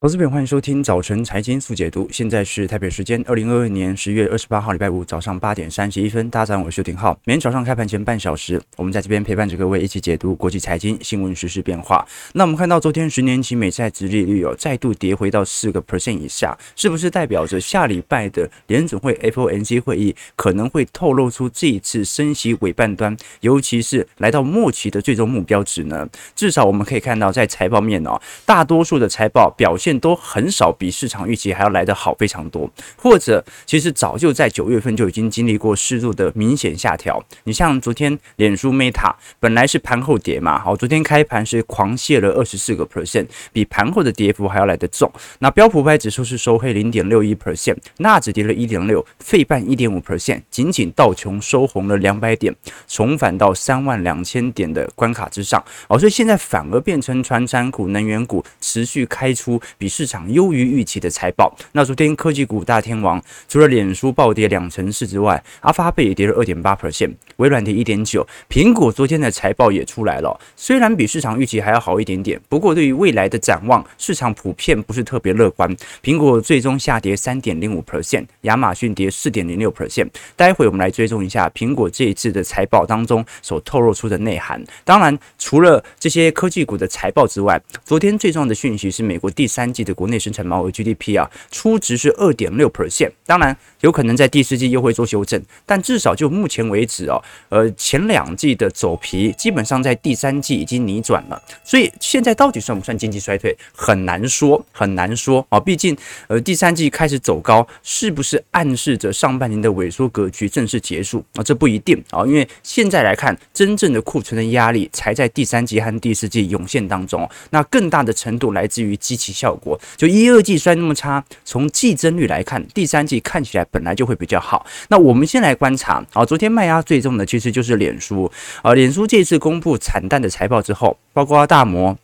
投资朋友，欢迎收听早晨财经速解读。现在是台北时间二零二二年十月二十八号礼拜五早上八点三十一分。大家好，我是邱廷浩。每天早上开盘前半小时，我们在这边陪伴着各位一起解读国际财经新闻、时事变化。那我们看到昨天十年期美债殖利率有再度跌回到四个 percent 以下，是不是代表着下礼拜的联准会 FOMC 会议可能会透露出这一次升息尾半端，尤其是来到末期的最终目标值呢？至少我们可以看到，在财报面哦，大多数的财报表现。都很少比市场预期还要来得好非常多，或者其实早就在九月份就已经经历过适度的明显下调。你像昨天脸书 Meta 本来是盘后跌嘛，好，昨天开盘是狂泻了二十四个 percent，比盘后的跌幅还要来得重。那标普五百指数是收黑零点六一 percent，纳指跌了一点六，费半一点五 percent，仅仅道琼收红了两百点，重返到三万两千点的关卡之上。哦，所以现在反而变成传产股、能源股持续开出。比市场优于预期的财报。那昨天科技股大天王，除了脸书暴跌两成四之外，阿发贝也跌了二点八 percent，微软跌一点九。苹果昨天的财报也出来了，虽然比市场预期还要好一点点，不过对于未来的展望，市场普遍不是特别乐观。苹果最终下跌三点零五 percent，亚马逊跌四点零六 percent。待会我们来追踪一下苹果这一次的财报当中所透露出的内涵。当然，除了这些科技股的财报之外，昨天最重要的讯息是美国第三。季的国内生产毛额 GDP 啊，初值是二点六 percent，当然有可能在第四季又会做修正，但至少就目前为止哦，呃，前两季的走皮基本上在第三季已经逆转了，所以现在到底算不算经济衰退，很难说，很难说。啊。毕竟呃，第三季开始走高，是不是暗示着上半年的萎缩格局正式结束？啊？这不一定。啊，因为现在来看，真正的库存的压力才在第三季和第四季涌现当中，那更大的程度来自于基期效果。就一二季摔那么差，从季增率来看，第三季看起来本来就会比较好。那我们先来观察啊，昨天卖压最重的其实就是脸书啊，脸书这次公布惨淡的财报之后，包括大摩。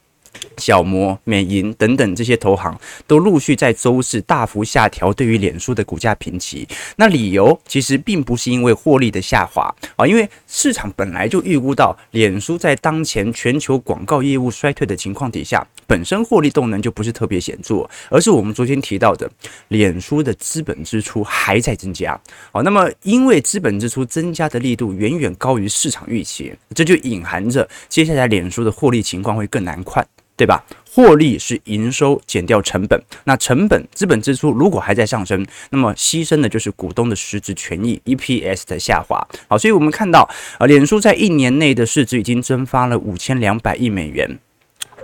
小摩、美银等等这些投行都陆续在周四大幅下调对于脸书的股价评级。那理由其实并不是因为获利的下滑啊，因为市场本来就预估到脸书在当前全球广告业务衰退的情况底下，本身获利动能就不是特别显著，而是我们昨天提到的脸书的资本支出还在增加。好，那么因为资本支出增加的力度远远高于市场预期，这就隐含着接下来脸书的获利情况会更难看。对吧？获利是营收减掉成本，那成本资本支出如果还在上升，那么牺牲的就是股东的实质权益 EPS 的下滑。好，所以我们看到，呃，脸书在一年内的市值已经蒸发了五千两百亿美元。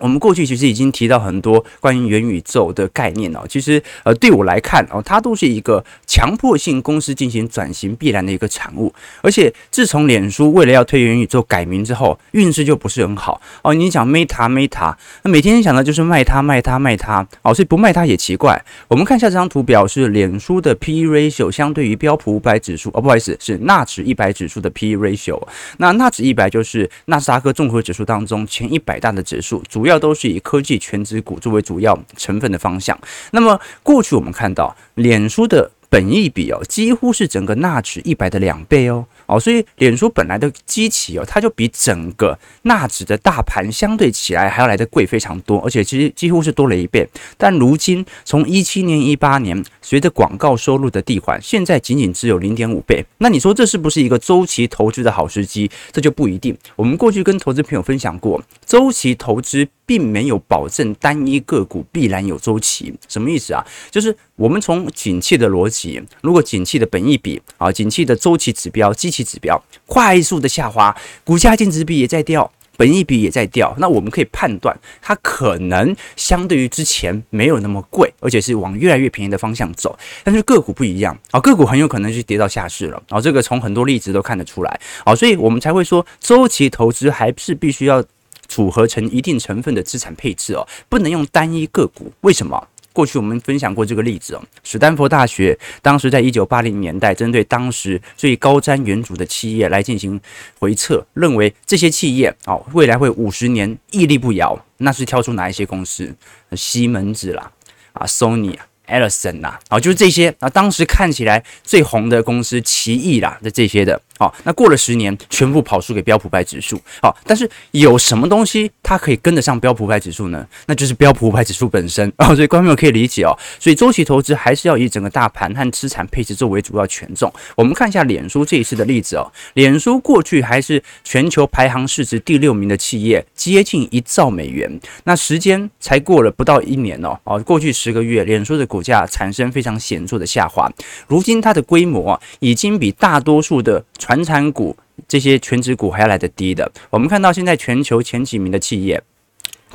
我们过去其实已经提到很多关于元宇宙的概念哦，其实呃对我来看哦，它都是一个强迫性公司进行转型必然的一个产物。而且自从脸书为了要推元宇宙改名之后，运势就不是很好哦。你讲 Meta Meta，那每天想的就是卖它卖它卖它哦，所以不卖它也奇怪。我们看一下这张图表，是脸书的 PE ratio 相对于标普五百指数哦，不好意思，是纳指一百指数的 PE ratio。那纳指一百就是纳斯达克综合指数当中前一百大的指数，主要。要都是以科技全值股作为主要成分的方向。那么过去我们看到，脸书的本益比哦，几乎是整个纳指一百的两倍哦。哦，所以脸书本来的基期哦，它就比整个纳指的大盘相对起来还要来得贵非常多，而且其实几乎是多了一倍。但如今从一七年、一八年，随着广告收入的递缓，现在仅仅只有零点五倍。那你说这是不是一个周期投资的好时机？这就不一定。我们过去跟投资朋友分享过，周期投资。并没有保证单一个股必然有周期，什么意思啊？就是我们从景气的逻辑，如果景气的本益比啊，景气的周期指标、基期指标快速的下滑，股价净值比也在掉，本益比也在掉，那我们可以判断它可能相对于之前没有那么贵，而且是往越来越便宜的方向走。但是个股不一样啊，个股很有可能是跌到下市了啊，这个从很多例子都看得出来啊，所以我们才会说周期投资还是必须要。组合成一定成分的资产配置哦，不能用单一个股。为什么？过去我们分享过这个例子哦。史丹佛大学当时在一九八零年代，针对当时最高瞻远瞩的企业来进行回测，认为这些企业哦，未来会五十年屹立不摇。那是挑出哪一些公司？西门子啦，啊，Sony 啊。Ellison 呐，啊，就是这些啊，当时看起来最红的公司，奇异啦的这些的好，那过了十年，全部跑输给标普百指数。好，但是有什么东西它可以跟得上标普百指数呢？那就是标普百指数本身。哦，所以观众可以理解哦。所以周期投资还是要以整个大盘和资产配置作为主要权重。我们看一下脸书这一次的例子哦。脸书过去还是全球排行市值第六名的企业，接近一兆美元。那时间才过了不到一年哦。哦，过去十个月，脸书的股价产生非常显著的下滑。如今它的规模，已经比大多数的传产股这些全值股还要来得低的。我们看到现在全球前几名的企业，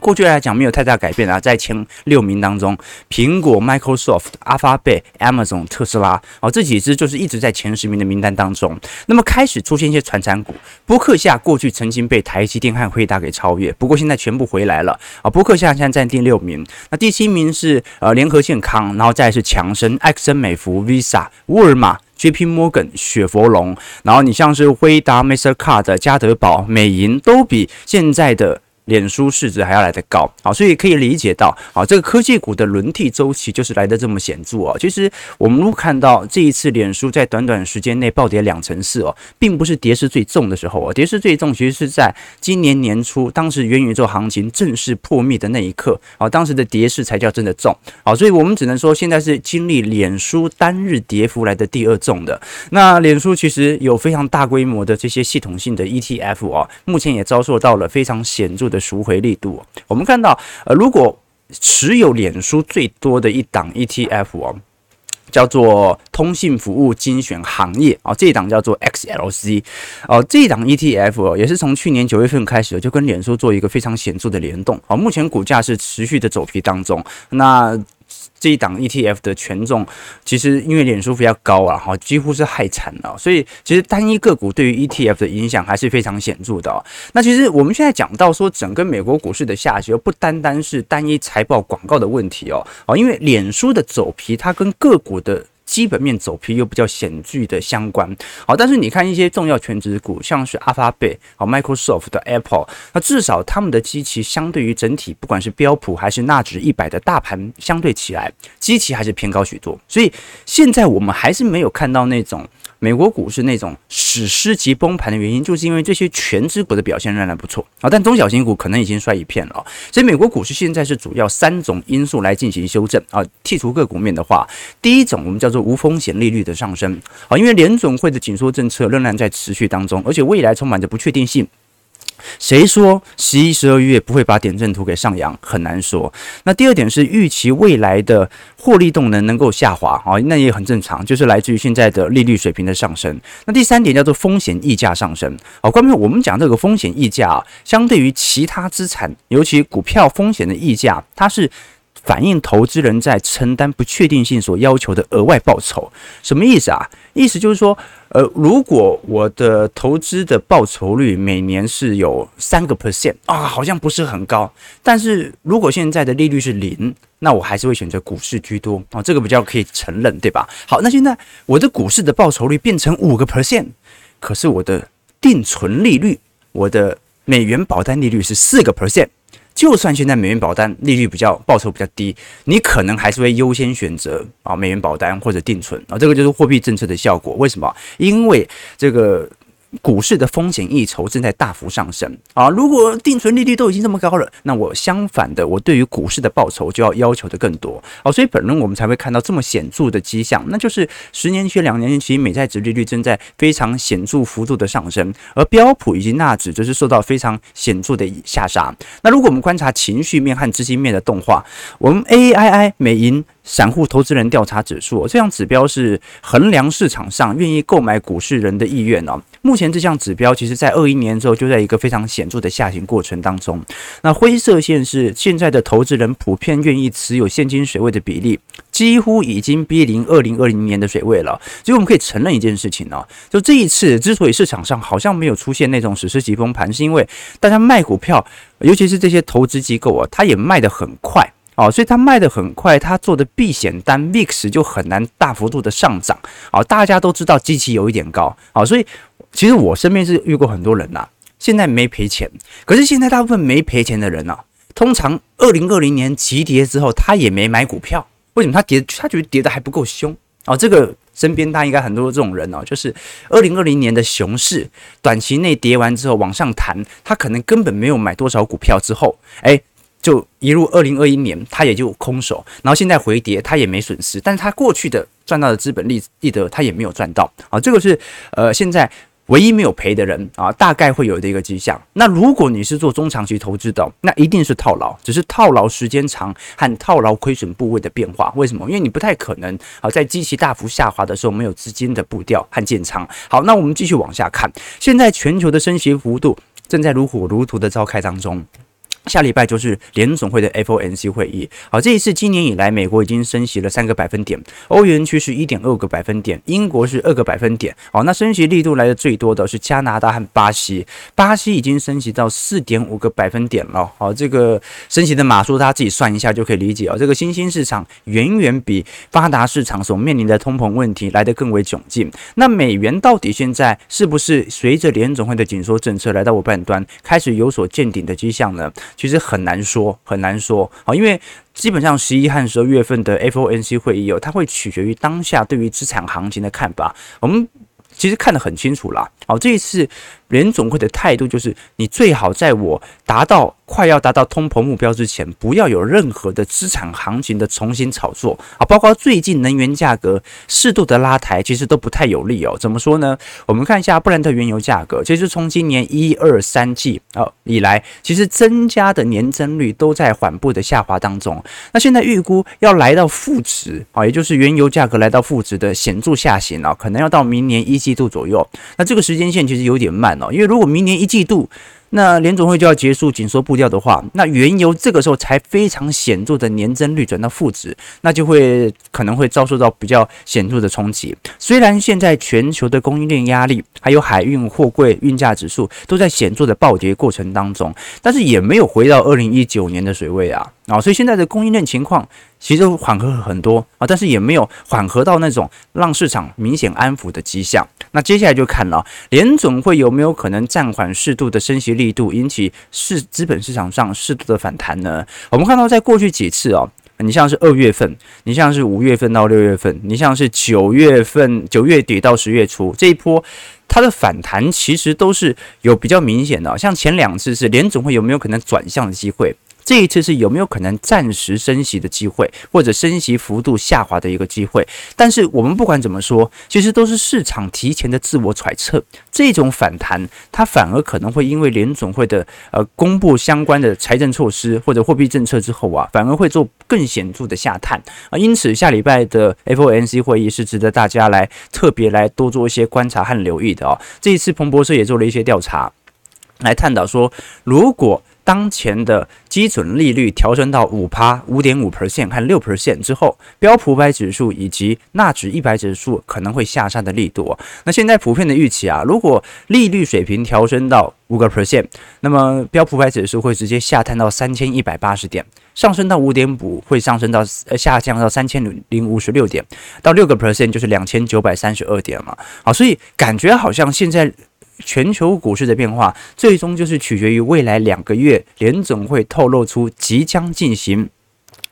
过去来讲没有太大改变啊，在前六名当中，苹果、Microsoft、阿发贝、Amazon、特斯拉，哦，这几只就是一直在前十名的名单当中。那么开始出现一些传产股，波克夏过去曾经被台积电和辉达给超越，不过现在全部回来了啊。波克夏现在占第六名，那第七名是呃联合健康，然后再是强生、埃克森美孚、Visa、沃尔玛。J.P. Morgan、雪佛龙，然后你像是辉达、Mastercard、加德宝、美银，都比现在的。脸书市值还要来得高，好，所以可以理解到，啊，这个科技股的轮替周期就是来得这么显著哦。其实我们看到这一次脸书在短短时间内暴跌两成四哦，并不是跌势最重的时候哦，跌势最重其实是在今年年初，当时元宇宙行情正式破灭的那一刻，啊，当时的跌势才叫真的重，好，所以我们只能说现在是经历脸书单日跌幅来的第二重的。那脸书其实有非常大规模的这些系统性的 ETF 哦，目前也遭受到了非常显著的。的赎回力度，我们看到，呃，如果持有脸书最多的一档 ETF 哦，叫做通信服务精选行业啊，这一档叫做 XLC 哦，这一档 ETF 哦，也是从去年九月份开始就跟脸书做一个非常显著的联动啊，目前股价是持续的走皮当中，那。这一档 ETF 的权重，其实因为脸书比较高啊，哈，几乎是害惨了，所以其实单一个股对于 ETF 的影响还是非常显著的。那其实我们现在讲到说，整个美国股市的下跌，不单单是单一财报广告的问题哦，哦，因为脸书的走皮，它跟个股的。基本面走皮又比较显著的相关，好，但是你看一些重要全值股，像是阿发贝、好 Microsoft 的 Apple，那至少他们的基期相对于整体，不管是标普还是纳指一百的大盘相对起来，基期还是偏高许多，所以现在我们还是没有看到那种。美国股市那种史诗级崩盘的原因，就是因为这些全资股的表现仍然不错啊，但中小型股可能已经衰一片了。所以美国股市现在是主要三种因素来进行修正啊。剔除个股面的话，第一种我们叫做无风险利率的上升啊，因为联总会的紧缩政策仍然在持续当中，而且未来充满着不确定性。谁说十一、十二月不会把点阵图给上扬？很难说。那第二点是预期未来的获利动能能够下滑啊，那也很正常，就是来自于现在的利率水平的上升。那第三点叫做风险溢价上升。好，关于我们讲这个风险溢价啊，相对于其他资产，尤其股票风险的溢价，它是。反映投资人在承担不确定性所要求的额外报酬，什么意思啊？意思就是说，呃，如果我的投资的报酬率每年是有三个 percent 啊，好像不是很高。但是如果现在的利率是零，那我还是会选择股市居多啊，这个比较可以承认，对吧？好，那现在我的股市的报酬率变成五个 percent，可是我的定存利率，我的美元保单利率是四个 percent。就算现在美元保单利率比较报酬比较低，你可能还是会优先选择啊美元保单或者定存啊，这个就是货币政策的效果。为什么？因为这个。股市的风险溢酬正在大幅上升啊！如果定存利率都已经这么高了，那我相反的，我对于股市的报酬就要要求的更多啊！所以本轮我们才会看到这么显著的迹象，那就是十年期、两年期美债殖利率正在非常显著幅度的上升，而标普以及纳指则是受到非常显著的下杀。那如果我们观察情绪面和资金面的动画，我们 AII 美银。散户投资人调查指数，这项指标是衡量市场上愿意购买股市人的意愿哦。目前这项指标其实在二一年之后就在一个非常显著的下行过程当中。那灰色线是现在的投资人普遍愿意持有现金水位的比例，几乎已经逼临二零二零年的水位了。所以我们可以承认一件事情哦，就这一次之所以市场上好像没有出现那种史诗级崩盘，是因为大家卖股票，尤其是这些投资机构啊，它也卖得很快。哦，所以它卖得很快，它做的避险单 VIX 就很难大幅度的上涨。哦，大家都知道基期有一点高。哦，所以其实我身边是遇过很多人呐，现在没赔钱，可是现在大部分没赔钱的人呢，通常二零二零年急跌之后，他也没买股票。为什么他跌？他觉得跌得还不够凶。哦，这个身边大家应该很多这种人哦，就是二零二零年的熊市短期内跌完之后往上弹，他可能根本没有买多少股票，之后哎，就一路二零二一年他也就空手，然后现在回跌他也没损失，但是他过去的赚到的资本利利得他也没有赚到啊，这个是呃现在。唯一没有赔的人啊，大概会有的一个迹象。那如果你是做中长期投资的，那一定是套牢，只是套牢时间长和套牢亏损部位的变化。为什么？因为你不太可能啊，在机器大幅下滑的时候没有资金的步调和建仓。好，那我们继续往下看，现在全球的升息幅度正在如火如荼的召开当中。下礼拜就是联总会的 FOMC 会议。好，这一次今年以来，美国已经升息了三个百分点，欧元区是一点二个百分点，英国是二个百分点。好，那升息力度来的最多的是加拿大和巴西，巴西已经升息到四点五个百分点了。好，这个升息的码数大家自己算一下就可以理解啊。这个新兴市场远远比发达市场所面临的通膨问题来得更为窘境。那美元到底现在是不是随着联总会的紧缩政策来到尾半端，开始有所见顶的迹象呢？其实很难说，很难说啊，因为基本上十一和十二月份的 FOMC 会议哦，它会取决于当下对于资产行情的看法。我们其实看得很清楚啦，好，这一次。联总会的态度就是，你最好在我达到快要达到通膨目标之前，不要有任何的资产行情的重新炒作啊，包括最近能源价格适度的拉抬，其实都不太有利哦。怎么说呢？我们看一下布兰特原油价格，其实从今年一二三季啊以来，其实增加的年增率都在缓步的下滑当中。那现在预估要来到负值啊，也就是原油价格来到负值的显著下行啊，可能要到明年一季度左右。那这个时间线其实有点慢。因为如果明年一季度，那联总会就要结束紧缩步调的话，那原油这个时候才非常显著的年增率转到负值，那就会可能会遭受到比较显著的冲击。虽然现在全球的供应链压力，还有海运货柜运价指数都在显著的暴跌过程当中，但是也没有回到二零一九年的水位啊。啊，所以现在的供应链情况其实缓和很多啊，但是也没有缓和到那种让市场明显安抚的迹象。那接下来就看了联总会有没有可能暂缓适度的升息力度，引起市资本市场上适度的反弹呢？我们看到在过去几次哦，你像是二月份，你像是五月份到六月份，你像是九月份九月底到十月初这一波，它的反弹其实都是有比较明显的。像前两次是联总会有没有可能转向的机会？这一次是有没有可能暂时升息的机会，或者升息幅度下滑的一个机会？但是我们不管怎么说，其实都是市场提前的自我揣测。这种反弹，它反而可能会因为联总会的呃公布相关的财政措施或者货币政策之后啊，反而会做更显著的下探啊。因此，下礼拜的 FOMC 会议是值得大家来特别来多做一些观察和留意的哦。这一次彭博社也做了一些调查，来探讨说，如果当前的基准利率调升到五趴、五点五 percent 和六 percent 之后，标普五百指数以及纳指一百指数可能会下杀的力度。那现在普遍的预期啊，如果利率水平调升到五个 percent，那么标普五百指数会直接下探到三千一百八十点，上升到五点五会上升到呃下降到三千零五十六点，到六个 percent 就是两千九百三十二点嘛。好，所以感觉好像现在。全球股市的变化，最终就是取决于未来两个月联总会透露出即将进行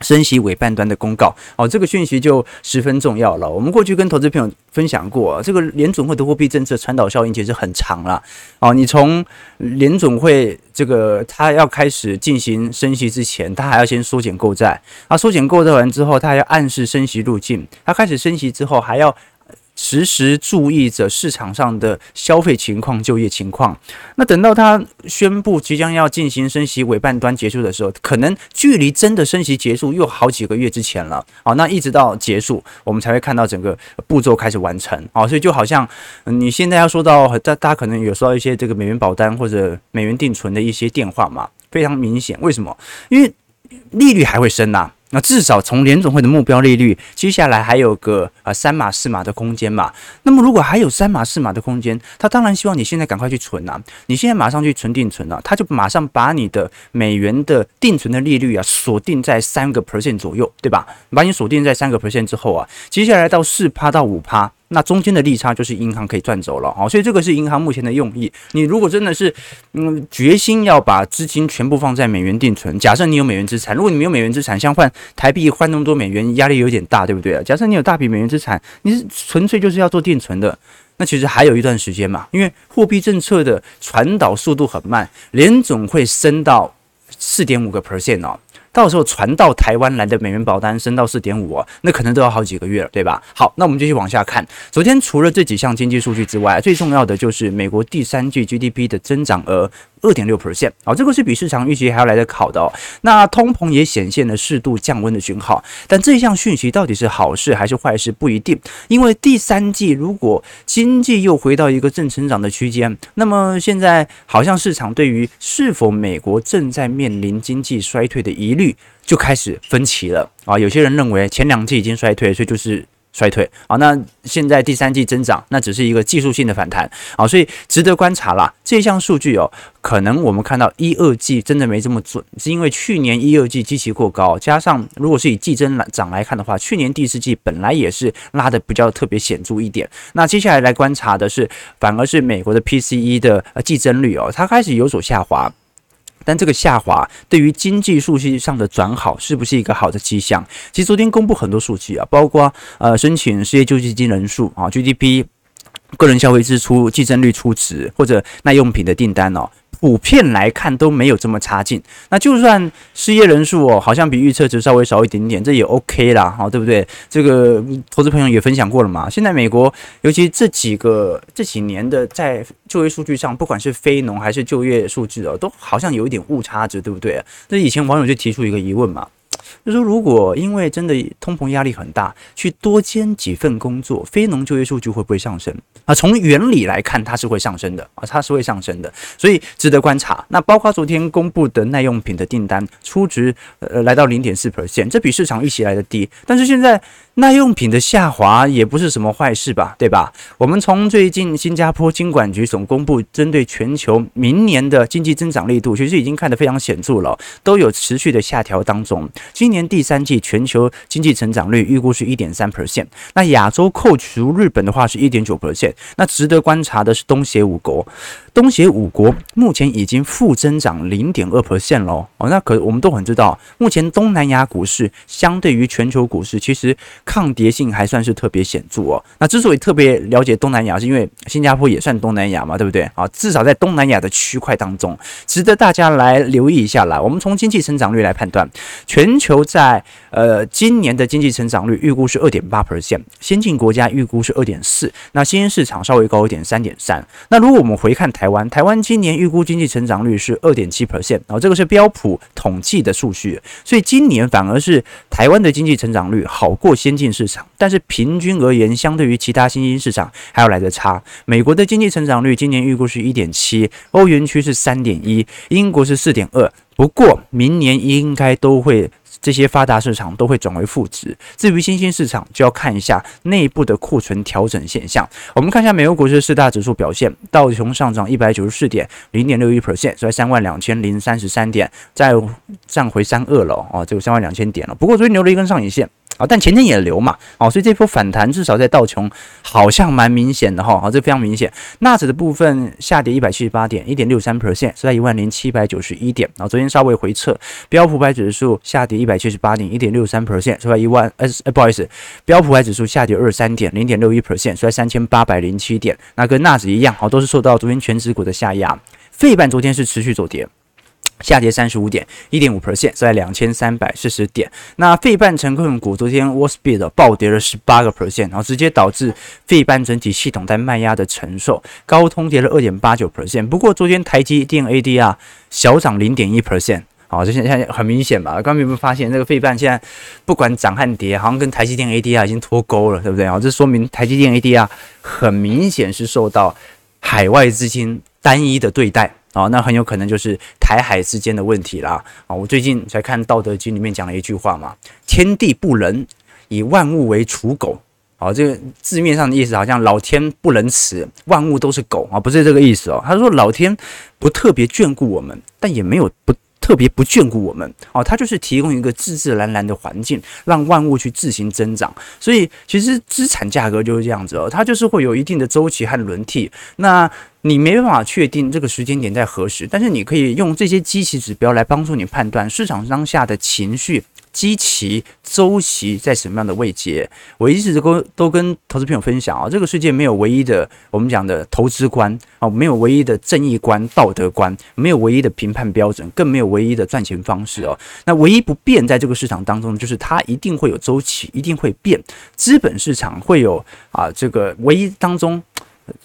升息尾半端的公告。哦，这个讯息就十分重要了。我们过去跟投资朋友分享过，这个联总会的货币政策传导效应其实很长了。哦，你从联总会这个他要开始进行升息之前，他还要先缩减购债。啊，缩减购债完之后，他还要暗示升息路径。他开始升息之后，还要。时时注意着市场上的消费情况、就业情况。那等到他宣布即将要进行升息尾半端结束的时候，可能距离真的升息结束又好几个月之前了。好，那一直到结束，我们才会看到整个步骤开始完成。好，所以就好像你现在要说到，大大家可能有收到一些这个美元保单或者美元定存的一些电话嘛，非常明显。为什么？因为利率还会升呐。那至少从联总会的目标利率，接下来还有个呃三码四码的空间嘛。那么如果还有三码四码的空间，他当然希望你现在赶快去存啊，你现在马上去存定存啊，他就马上把你的美元的定存的利率啊锁定在三个 percent 左右，对吧？把你锁定在三个 percent 之后啊，接下来到四趴到五趴。那中间的利差就是银行可以赚走了啊，所以这个是银行目前的用意。你如果真的是嗯决心要把资金全部放在美元定存，假设你有美元资产，如果你没有美元资产，像换台币换那么多美元，压力有点大，对不对啊？假设你有大笔美元资产，你是纯粹就是要做定存的，那其实还有一段时间嘛，因为货币政策的传导速度很慢，联总会升到四点五个 percent 哦。到时候传到台湾来的美元保单升到四点五哦，那可能都要好几个月了，对吧？好，那我们继续往下看。昨天除了这几项经济数据之外，最重要的就是美国第三季 GDP 的增长额。二点六 percent 啊，这个是比市场预期还要来得好的哦。那通膨也显现了适度降温的讯号，但这项讯息到底是好事还是坏事不一定，因为第三季如果经济又回到一个正成长的区间，那么现在好像市场对于是否美国正在面临经济衰退的疑虑就开始分歧了啊。有些人认为前两季已经衰退，所以就是。衰退啊，那现在第三季增长，那只是一个技术性的反弹啊，所以值得观察啦。这项数据哦，可能我们看到一二季真的没这么准，是因为去年一二季基期过高，加上如果是以季增来涨来看的话，去年第四季本来也是拉得比较特别显著一点。那接下来来观察的是，反而是美国的 PCE 的呃季增率哦，它开始有所下滑。但这个下滑对于经济数据上的转好是不是一个好的迹象？其实昨天公布很多数据啊，包括呃申请失业救济金人数啊，GDP、个人消费支出、计增率初值或者耐用品的订单哦。普遍来看都没有这么差劲，那就算失业人数哦，好像比预测值稍微少一点点，这也 OK 啦，哈，对不对？这个投资朋友也分享过了嘛。现在美国，尤其这几个这几年的在就业数据上，不管是非农还是就业数据哦，都好像有一点误差值，对不对？那以前网友就提出一个疑问嘛。就说，如果因为真的通膨压力很大，去多兼几份工作，非农就业数据会不会上升啊？从原理来看，它是会上升的啊，它是会上升的，所以值得观察。那包括昨天公布的耐用品的订单初值，呃，来到零点四 percent，这比市场预期来的低，但是现在。耐用品的下滑也不是什么坏事吧，对吧？我们从最近新加坡金管局总公布针对全球明年的经济增长力度，其实已经看得非常显著了，都有持续的下调当中。今年第三季全球经济成长率预估是一点三 percent，那亚洲扣除日本的话是一点九 percent。那值得观察的是东协五国。东协五国目前已经负增长零点二 percent 喽。哦，那可我们都很知道，目前东南亚股市相对于全球股市，其实抗跌性还算是特别显著哦。那之所以特别了解东南亚，是因为新加坡也算东南亚嘛，对不对？啊，至少在东南亚的区块当中，值得大家来留意一下来。我们从经济成长率来判断，全球在呃今年的经济成长率预估是二点八 percent，先进国家预估是二点四，那新兴市场稍微高一点三点三。那如果我们回看台，台湾台湾今年预估经济成长率是二点七 percent，然后这个是标普统计的数据，所以今年反而是台湾的经济成长率好过先进市场，但是平均而言，相对于其他新兴市场还要来得差。美国的经济成长率今年预估是一点七，欧元区是三点一，英国是四点二，不过明年应该都会。这些发达市场都会转为负值，至于新兴市场，就要看一下内部的库存调整现象。我们看一下美国股市四大指数表现，道琼上涨一百九十四点，零点六一 percent，在三万两千零三十三点，再站回三二了哦，这个三万两千点了。不过昨天留了一根上影线。但前天也留嘛，哦，所以这波反弹至少在道琼好像蛮明显的哈，好，这非常明显。纳指的部分下跌一百七十八点，一点六三 percent，是在一万零七百九十一点。然后昨天稍微回撤，标普白指数下跌一百七十八点，一点六三 percent，是在一万，呃，不好意思，标普白指数下跌二十三点，零点六一 percent，是在三千八百零七点。那跟纳指一样，好，都是受到昨天全指股的下压。费半昨天是持续走跌。下跌三十五点一点五 percent，在两千三百四十点。那费半成分股昨天 Wall Street 暴跌了十八个 percent，然后直接导致费半整体系统在卖压的承受。高通跌了二点八九 percent，不过昨天台积电 ADR 小涨零点一 percent，好，这现在很明显吧？刚刚有没有发现那个费半现在不管涨和跌，好像跟台积电 ADR 已经脱钩了，对不对啊？这说明台积电 ADR 很明显是受到海外资金单一的对待。哦，那很有可能就是台海之间的问题啦。啊，我最近才看《道德经》里面讲了一句话嘛：“天地不仁，以万物为刍狗。”哦，这个字面上的意思好像老天不仁慈，万物都是狗啊，不是这个意思哦。他说老天不特别眷顾我们，但也没有不特别不眷顾我们哦，它就是提供一个自自然然的环境，让万物去自行增长。所以其实资产价格就是这样子哦，它就是会有一定的周期和轮替。那你没办法确定这个时间点在何时，但是你可以用这些基期指标来帮助你判断市场当下的情绪。基期周期在什么样的位阶？我一直都都跟投资朋友分享啊，这个世界没有唯一的我们讲的投资观啊，没有唯一的正义观、道德观，没有唯一的评判标准，更没有唯一的赚钱方式哦。那唯一不变在这个市场当中，就是它一定会有周期，一定会变。资本市场会有啊，这个唯一当中。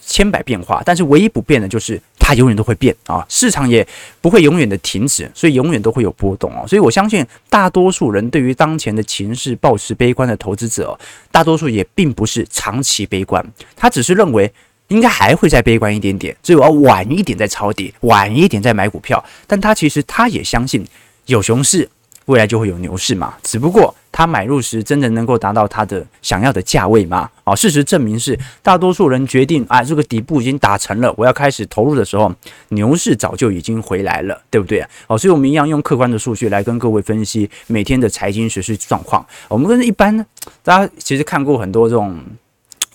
千百变化，但是唯一不变的就是它永远都会变啊！市场也不会永远的停止，所以永远都会有波动啊！所以我相信大多数人对于当前的情势抱持悲观的投资者，大多数也并不是长期悲观，他只是认为应该还会再悲观一点点，所以我要晚一点再抄底，晚一点再买股票。但他其实他也相信有熊市。未来就会有牛市嘛？只不过他买入时真的能够达到他的想要的价位吗？啊，事实证明是大多数人决定啊，这个底部已经打成了，我要开始投入的时候，牛市早就已经回来了，对不对？哦，所以我们一样用客观的数据来跟各位分析每天的财经时事状况。我们跟一般，大家其实看过很多这种。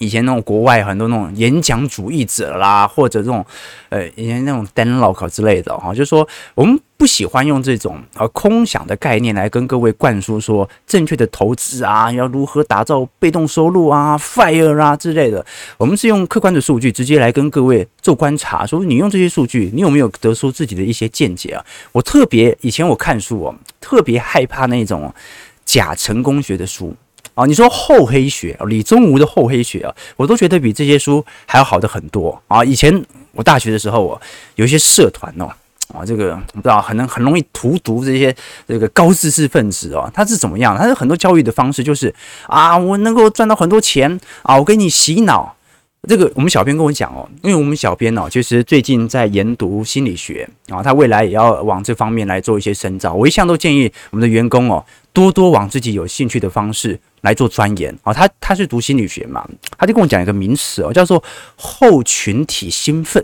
以前那种国外很多那种演讲主义者啦，或者这种呃以前那种 Dan Lok 之类的哈，就是说我们不喜欢用这种呃空想的概念来跟各位灌输说正确的投资啊，要如何打造被动收入啊，fire 啊之类的。我们是用客观的数据直接来跟各位做观察，说你用这些数据，你有没有得出自己的一些见解啊？我特别以前我看书哦，特别害怕那种假成功学的书。啊，你说厚黑学，李宗吾的厚黑学啊，我都觉得比这些书还要好的很多啊。以前我大学的时候，我有一些社团哦，啊，这个不知道，很能很容易荼毒这些这个高知识分子哦。他是怎么样？他是很多教育的方式，就是啊，我能够赚到很多钱啊，我给你洗脑。这个我们小编跟我讲哦，因为我们小编哦，其实最近在研读心理学啊，他未来也要往这方面来做一些深造。我一向都建议我们的员工哦，多多往自己有兴趣的方式来做钻研啊。他他是读心理学嘛，他就跟我讲一个名词哦，叫做后群体兴奋。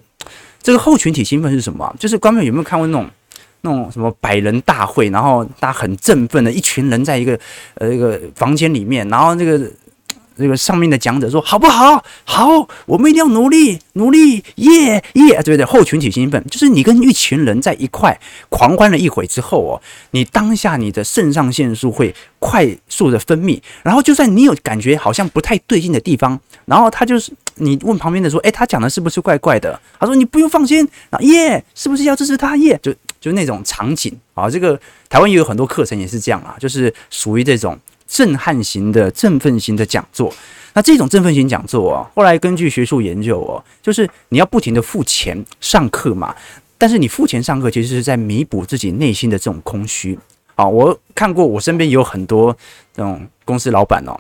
这个后群体兴奋是什么？就是观众有没有看过那种那种什么百人大会，然后大家很振奋的一群人在一个呃一个房间里面，然后那个。这个上面的讲者说：“好不好？好，我们一定要努力，努力，耶耶！对不对？后群体兴奋，就是你跟一群人在一块狂欢了一会之后哦，你当下你的肾上腺素会快速的分泌，然后就算你有感觉好像不太对劲的地方，然后他就是你问旁边的说：‘哎，他讲的是不是怪怪的？’他说：‘你不用放心，啊耶，是不是要支持他？耶，就就那种场景啊。这个台湾也有很多课程也是这样啊，就是属于这种。”震撼型的、振奋型的讲座，那这种振奋型讲座啊，后来根据学术研究哦，就是你要不停的付钱上课嘛，但是你付钱上课其实是在弥补自己内心的这种空虚啊。我看过，我身边也有很多这种公司老板哦，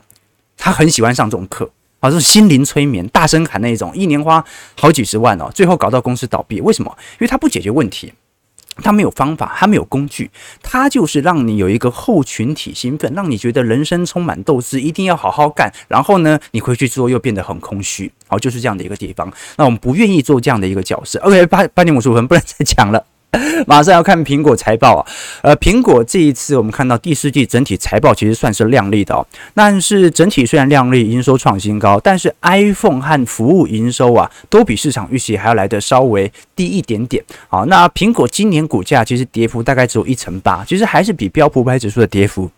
他很喜欢上这种课啊，就是心灵催眠、大声喊那种，一年花好几十万哦，最后搞到公司倒闭，为什么？因为他不解决问题。他没有方法，他没有工具，他就是让你有一个后群体兴奋，让你觉得人生充满斗志，一定要好好干。然后呢，你回去之后又变得很空虚，好，就是这样的一个地方。那我们不愿意做这样的一个角色。OK，八八点五十五分，不能再讲了。马上要看苹果财报啊，呃，苹果这一次我们看到第四季整体财报其实算是亮丽的哦，但是整体虽然亮丽，营收创新高，但是 iPhone 和服务营收啊都比市场预期还要来得稍微低一点点。好，那苹果今年股价其实跌幅大概只有一成八，其实还是比标普五百指数的跌幅。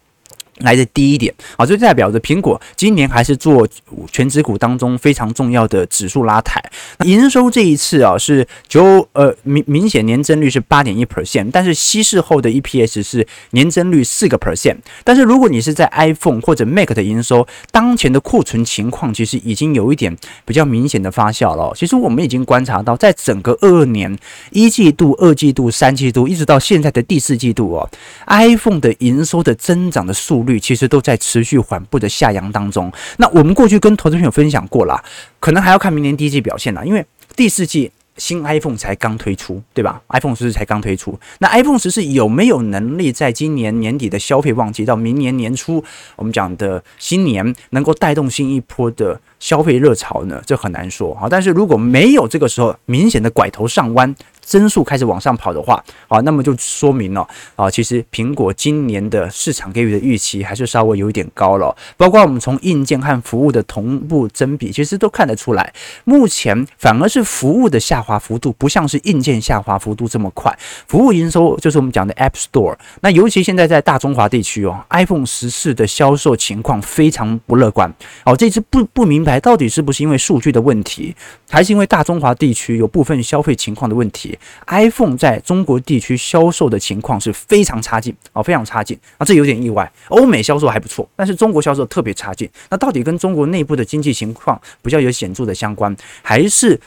来的低一点，啊，这代表着苹果今年还是做全指股当中非常重要的指数拉抬。营收这一次啊是九呃明明显年增率是八点一 percent，但是稀释后的 EPS 是年增率四个 percent。但是如果你是在 iPhone 或者 Mac 的营收，当前的库存情况其实已经有一点比较明显的发酵了。其实我们已经观察到，在整个二二年一季度、二季度、三季度，一直到现在的第四季度哦，iPhone 的营收的增长的速率。其实都在持续缓步的下扬当中。那我们过去跟投资朋友分享过了，可能还要看明年第一季表现了，因为第四季新 iPhone 才刚推出，对吧？iPhone 十四才刚推出，那 iPhone 十四有没有能力在今年年底的消费旺季到明年年初，我们讲的新年能够带动新一波的消费热潮呢？这很难说啊。但是如果没有这个时候明显的拐头上弯，增速开始往上跑的话，啊，那么就说明了啊，其实苹果今年的市场给予的预期还是稍微有一点高了。包括我们从硬件和服务的同步增比，其实都看得出来，目前反而是服务的下滑幅度不像是硬件下滑幅度这么快。服务营收就是我们讲的 App Store，那尤其现在在大中华地区哦，iPhone 十四的销售情况非常不乐观。哦，这次不不明白到底是不是因为数据的问题，还是因为大中华地区有部分消费情况的问题。iPhone 在中国地区销售的情况是非常差劲啊，非常差劲啊，这有点意外。欧美销售还不错，但是中国销售特别差劲。那到底跟中国内部的经济情况比较有显著的相关，还是？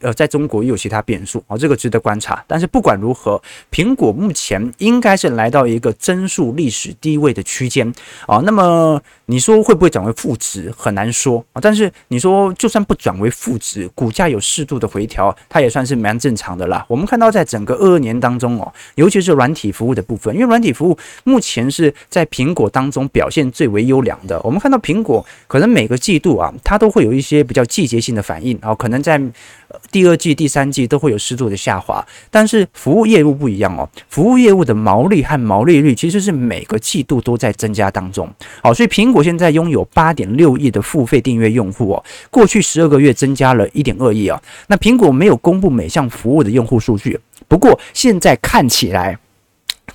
呃，在中国又有其他变数啊，这个值得观察。但是不管如何，苹果目前应该是来到一个增速历史低位的区间啊。那么你说会不会转为负值？很难说啊。但是你说就算不转为负值，股价有适度的回调，它也算是蛮正常的啦。我们看到在整个二二年当中哦，尤其是软体服务的部分，因为软体服务目前是在苹果当中表现最为优良的。我们看到苹果可能每个季度啊，它都会有一些比较季节性的反应啊，可能在。第二季、第三季都会有适度的下滑，但是服务业务不一样哦。服务业务的毛利和毛利率其实是每个季度都在增加当中。好，所以苹果现在拥有八点六亿的付费订阅用户哦，过去十二个月增加了一点二亿啊。那苹果没有公布每项服务的用户数据，不过现在看起来。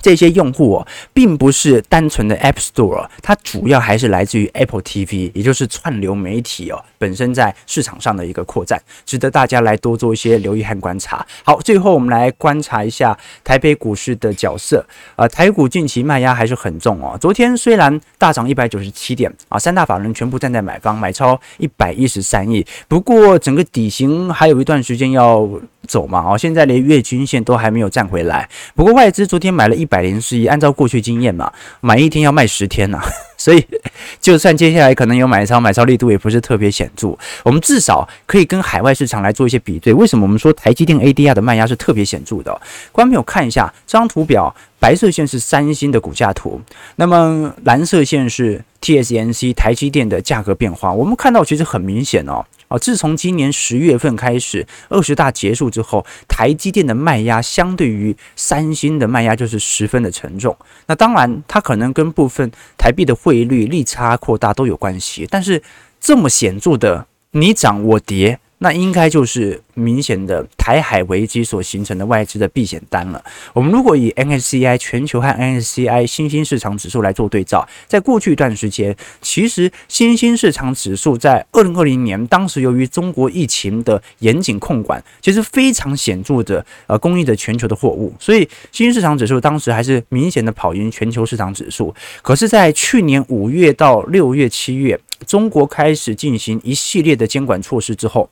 这些用户哦，并不是单纯的 App Store，它主要还是来自于 Apple TV，也就是串流媒体哦，本身在市场上的一个扩展，值得大家来多做一些留意和观察。好，最后我们来观察一下台北股市的角色。呃，台股近期卖压还是很重哦。昨天虽然大涨一百九十七点啊，三大法人全部站在买方，买超一百一十三亿，不过整个底型还有一段时间要走嘛。哦，现在连月均线都还没有站回来。不过外资昨天买了一。百零四亿，按照过去经验嘛，买一天要卖十天呐、所以 就算接下来可能有买超，买超力度也不是特别显著。我们至少可以跟海外市场来做一些比对。为什么我们说台积电 ADR 的卖压是特别显著的？观众朋友看一下这张图表，白色线是三星的股价图，那么蓝色线是 TSNC 台积电的价格变化。我们看到其实很明显哦。哦，自从今年十月份开始，二十大结束之后，台积电的卖压相对于三星的卖压就是十分的沉重。那当然，它可能跟部分台币的汇率利差扩大都有关系，但是这么显著的你涨我跌，那应该就是。明显的台海危机所形成的外资的避险单了。我们如果以 MSCI 全球和 MSCI 新兴市场指数来做对照，在过去一段时间，其实新兴市场指数在二零二零年当时由于中国疫情的严谨控管，其实非常显著的呃供应的全球的货物，所以新兴市场指数当时还是明显的跑赢全球市场指数。可是，在去年五月到六月、七月，中国开始进行一系列的监管措施之后。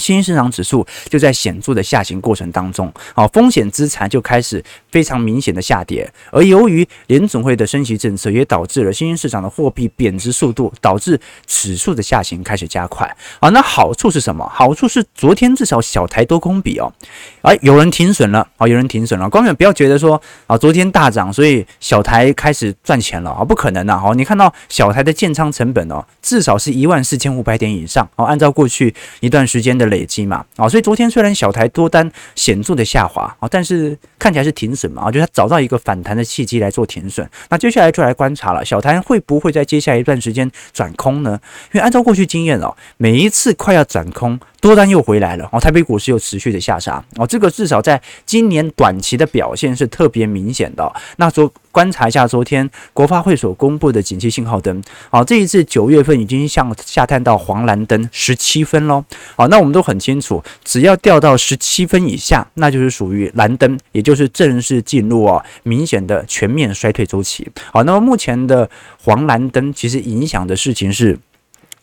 新兴市场指数就在显著的下行过程当中，好，风险资产就开始非常明显的下跌，而由于联总会的升息政策，也导致了新兴市场的货币贬值速度，导致指数的下行开始加快。啊，那好处是什么？好处是昨天至少小台多空比哦，哎，有人停损了，啊，有人停损了。光远不要觉得说啊，昨天大涨，所以小台开始赚钱了啊，不可能的。好，你看到小台的建仓成本哦，至少是一万四千五百点以上。哦，按照过去一段时间的。累积嘛，啊，所以昨天虽然小台多单显著的下滑啊，但是看起来是停损嘛，啊，就是他找到一个反弹的契机来做停损。那接下来就来观察了，小台会不会在接下来一段时间转空呢？因为按照过去经验哦，每一次快要转空，多单又回来了，哦，台北股市又持续的下杀，哦，这个至少在今年短期的表现是特别明显的。那说。观察一下昨天国发会所公布的景气信号灯，好，这一次九月份已经向下探到黄蓝灯十七分喽。好，那我们都很清楚，只要掉到十七分以下，那就是属于蓝灯，也就是正式进入哦明显的全面衰退周期。好，那么目前的黄蓝灯其实影响的事情是。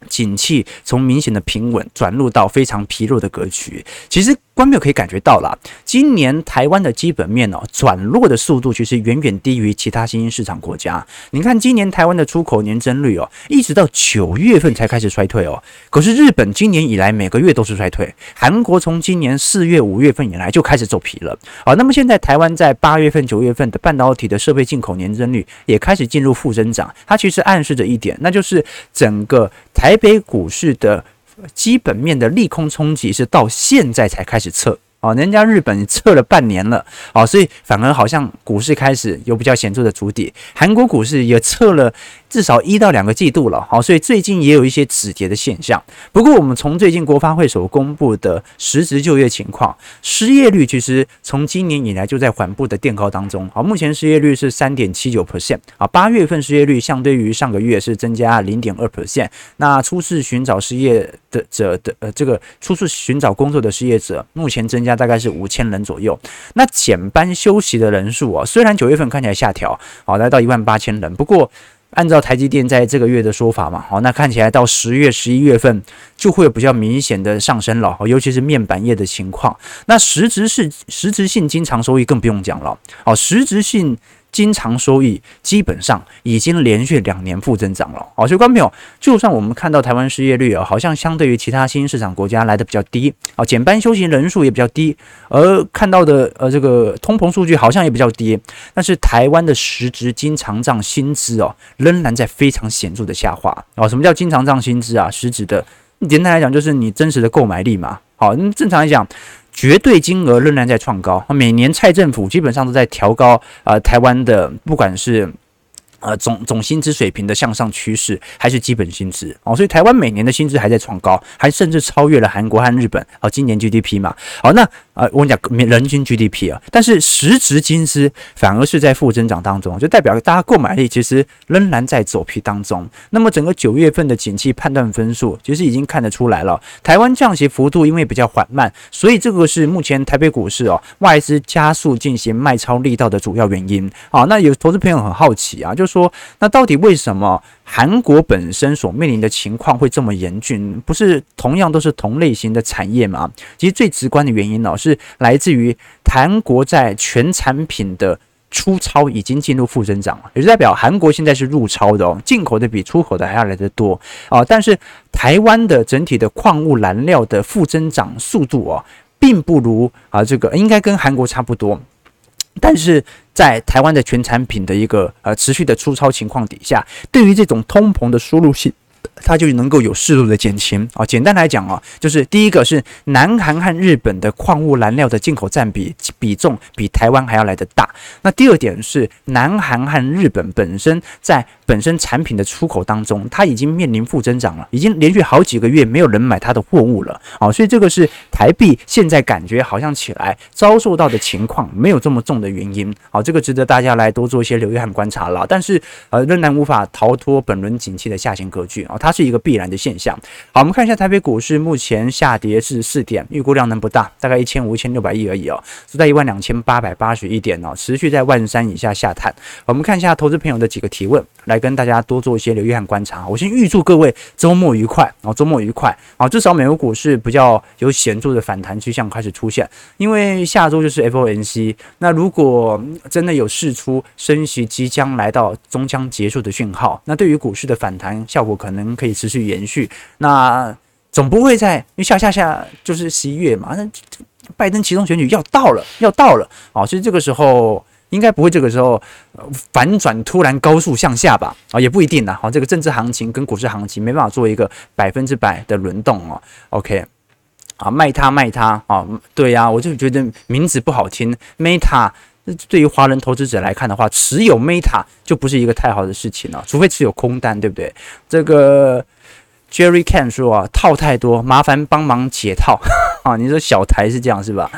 景气从明显的平稳转入到非常疲弱的格局，其实观众可以感觉到了，今年台湾的基本面哦转弱的速度其实远远低于其他新兴市场国家。你看，今年台湾的出口年增率哦，一直到九月份才开始衰退哦。可是日本今年以来每个月都是衰退，韩国从今年四月、五月份以来就开始走皮了。好，那么现在台湾在八月份、九月份的半导体的设备进口年增率也开始进入负增长，它其实暗示着一点，那就是整个台北股市的。基本面的利空冲击是到现在才开始测。哦，人家日本测了半年了，哦，所以反而好像股市开始有比较显著的主底。韩国股市也测了至少一到两个季度了，好，所以最近也有一些止跌的现象。不过，我们从最近国发会所公布的实质就业情况，失业率其实从今年以来就在缓步的垫高当中。好，目前失业率是三点七九 percent，啊，八月份失业率相对于上个月是增加零点二 percent。那初次寻找失业的者的呃，这个初次寻找工作的失业者目前增加大概是五千人左右。那减班休息的人数啊，虽然九月份看起来下调，好来到一万八千人，不过按照台积电在这个月的说法嘛，好，那看起来到十月、十一月份就会有比较明显的上升了，尤其是面板业的情况。那实质是实质性经常收益更不用讲了，哦，实质性。经常收益基本上已经连续两年负增长了，好，所以观众朋友，就算我们看到台湾失业率啊，好像相对于其他新兴市场国家来的比较低，啊，减班休息人数也比较低，而看到的呃这个通膨数据好像也比较低，但是台湾的实质经常账薪资哦，仍然在非常显著的下滑，啊，什么叫经常账薪资啊？实质的，简单来讲就是你真实的购买力嘛，好，那正常来讲。绝对金额仍然在创高，每年蔡政府基本上都在调高啊，台湾的不管是。呃，总总薪资水平的向上趋势，还是基本薪资哦，所以台湾每年的薪资还在创高，还甚至超越了韩国和日本。好，今年 GDP 嘛，好，那呃，我跟你讲人均 GDP 啊，但是实值薪资反而是在负增长当中，就代表大家购买力其实仍然在走皮当中。那么整个九月份的景气判断分数，其实已经看得出来了，台湾降息幅度因为比较缓慢，所以这个是目前台北股市哦外资加速进行卖超力道的主要原因。好，那有投资朋友很好奇啊，就说，那到底为什么韩国本身所面临的情况会这么严峻？不是同样都是同类型的产业吗？其实最直观的原因呢，是来自于韩国在全产品的出超已经进入负增长了，也就代表韩国现在是入超的哦，进口的比出口的还要来得多啊。但是台湾的整体的矿物燃料的负增长速度哦，并不如啊这个应该跟韩国差不多。但是在台湾的全产品的一个呃持续的粗糙情况底下，对于这种通膨的输入性，它就能够有适度的减轻啊。简单来讲啊，就是第一个是南韩和日本的矿物燃料的进口占比比重比台湾还要来的大。那第二点是南韩和日本本身在本身产品的出口当中，它已经面临负增长了，已经连续好几个月没有人买它的货物了啊。所以这个是台币现在感觉好像起来遭受到的情况没有这么重的原因。好，这个值得大家来多做一些留意和观察了。但是呃，仍然无法逃脱本轮景气的下行格局啊。它是一个必然的现象。好，我们看一下台北股市目前下跌是四点，预估量能不大，大概一千五、千六百亿而已哦，是在一万两千八百八十一点哦，持续在万三以下下探。我们看一下投资朋友的几个提问，来跟大家多做一些留意和观察。我先预祝各位周末愉快哦，周末愉快啊！至少美国股市比较有显著的反弹趋向开始出现，因为下周就是 FOMC。那如果真的有释出升息即将来到终将结束的讯号，那对于股市的反弹效果可能。可以持续延续，那总不会在，因为下下下就是十一月嘛，那拜登其中选举要到了，要到了啊，所以这个时候应该不会这个时候反转突然高速向下吧？啊，也不一定呢。好，这个政治行情跟股市行情没办法做一个百分之百的轮动哦。OK，啊，卖它卖它啊，对呀，我就觉得名字不好听，Meta。对于华人投资者来看的话，持有 Meta 就不是一个太好的事情了，除非持有空单，对不对？这个 Jerry Can 说啊，套太多，麻烦帮忙解套 啊！你说小台是这样是吧？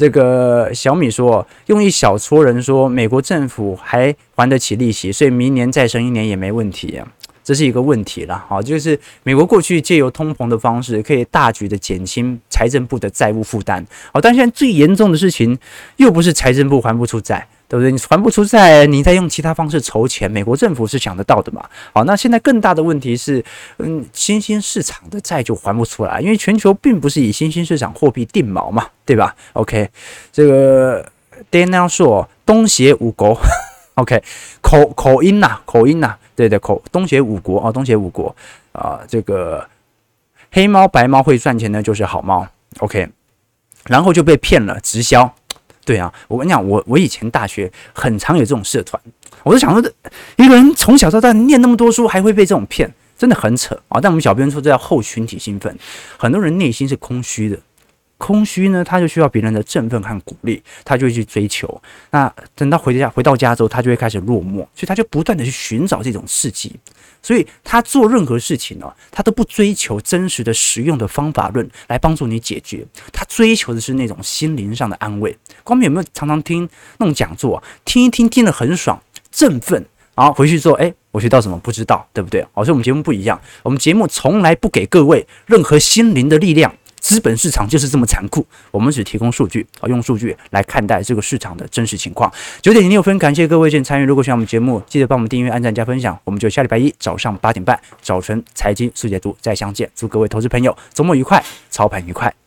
这个小米说，用一小撮人说，美国政府还还得起利息，所以明年再升一年也没问题啊。这是一个问题了，好，就是美国过去借由通膨的方式，可以大举的减轻财政部的债务负担，好，但现在最严重的事情又不是财政部还不出债，对不对？你还不出债，你再用其他方式筹钱，美国政府是想得到的嘛。好，那现在更大的问题是，嗯，新兴市场的债就还不出来，因为全球并不是以新兴市场货币定锚嘛，对吧？OK，这个 Daniel 说东协五国，OK，口口音呐、口音呐、对对口东协五国啊，东协五国啊，这个黑猫白猫会赚钱的就是好猫，OK，然后就被骗了直销。对啊，我跟你讲，我我以前大学很常有这种社团，我就想说，一个人从小到大念那么多书，还会被这种骗，真的很扯啊！但我们小编说这叫后群体兴奋，很多人内心是空虚的，空虚呢，他就需要别人的振奋和鼓励，他就会去追求。那等到回家回到家之后，他就会开始落寞，所以他就不断的去寻找这种刺激。所以他做任何事情呢，他都不追求真实的实用的方法论来帮助你解决，他追求的是那种心灵上的安慰。光明有没有常常听那种讲座，听一听听得很爽，振奋，然后回去之后，诶，我学到什么不知道，对不对？好，所以我们节目不一样，我们节目从来不给各位任何心灵的力量。资本市场就是这么残酷，我们只提供数据啊，用数据来看待这个市场的真实情况。九点零六分，感谢各位进参与。如果喜欢我们节目，记得帮我们订阅、按赞、加分享。我们就下礼拜一早上八点半，早晨财经速解读再相见。祝各位投资朋友周末愉快，操盘愉快。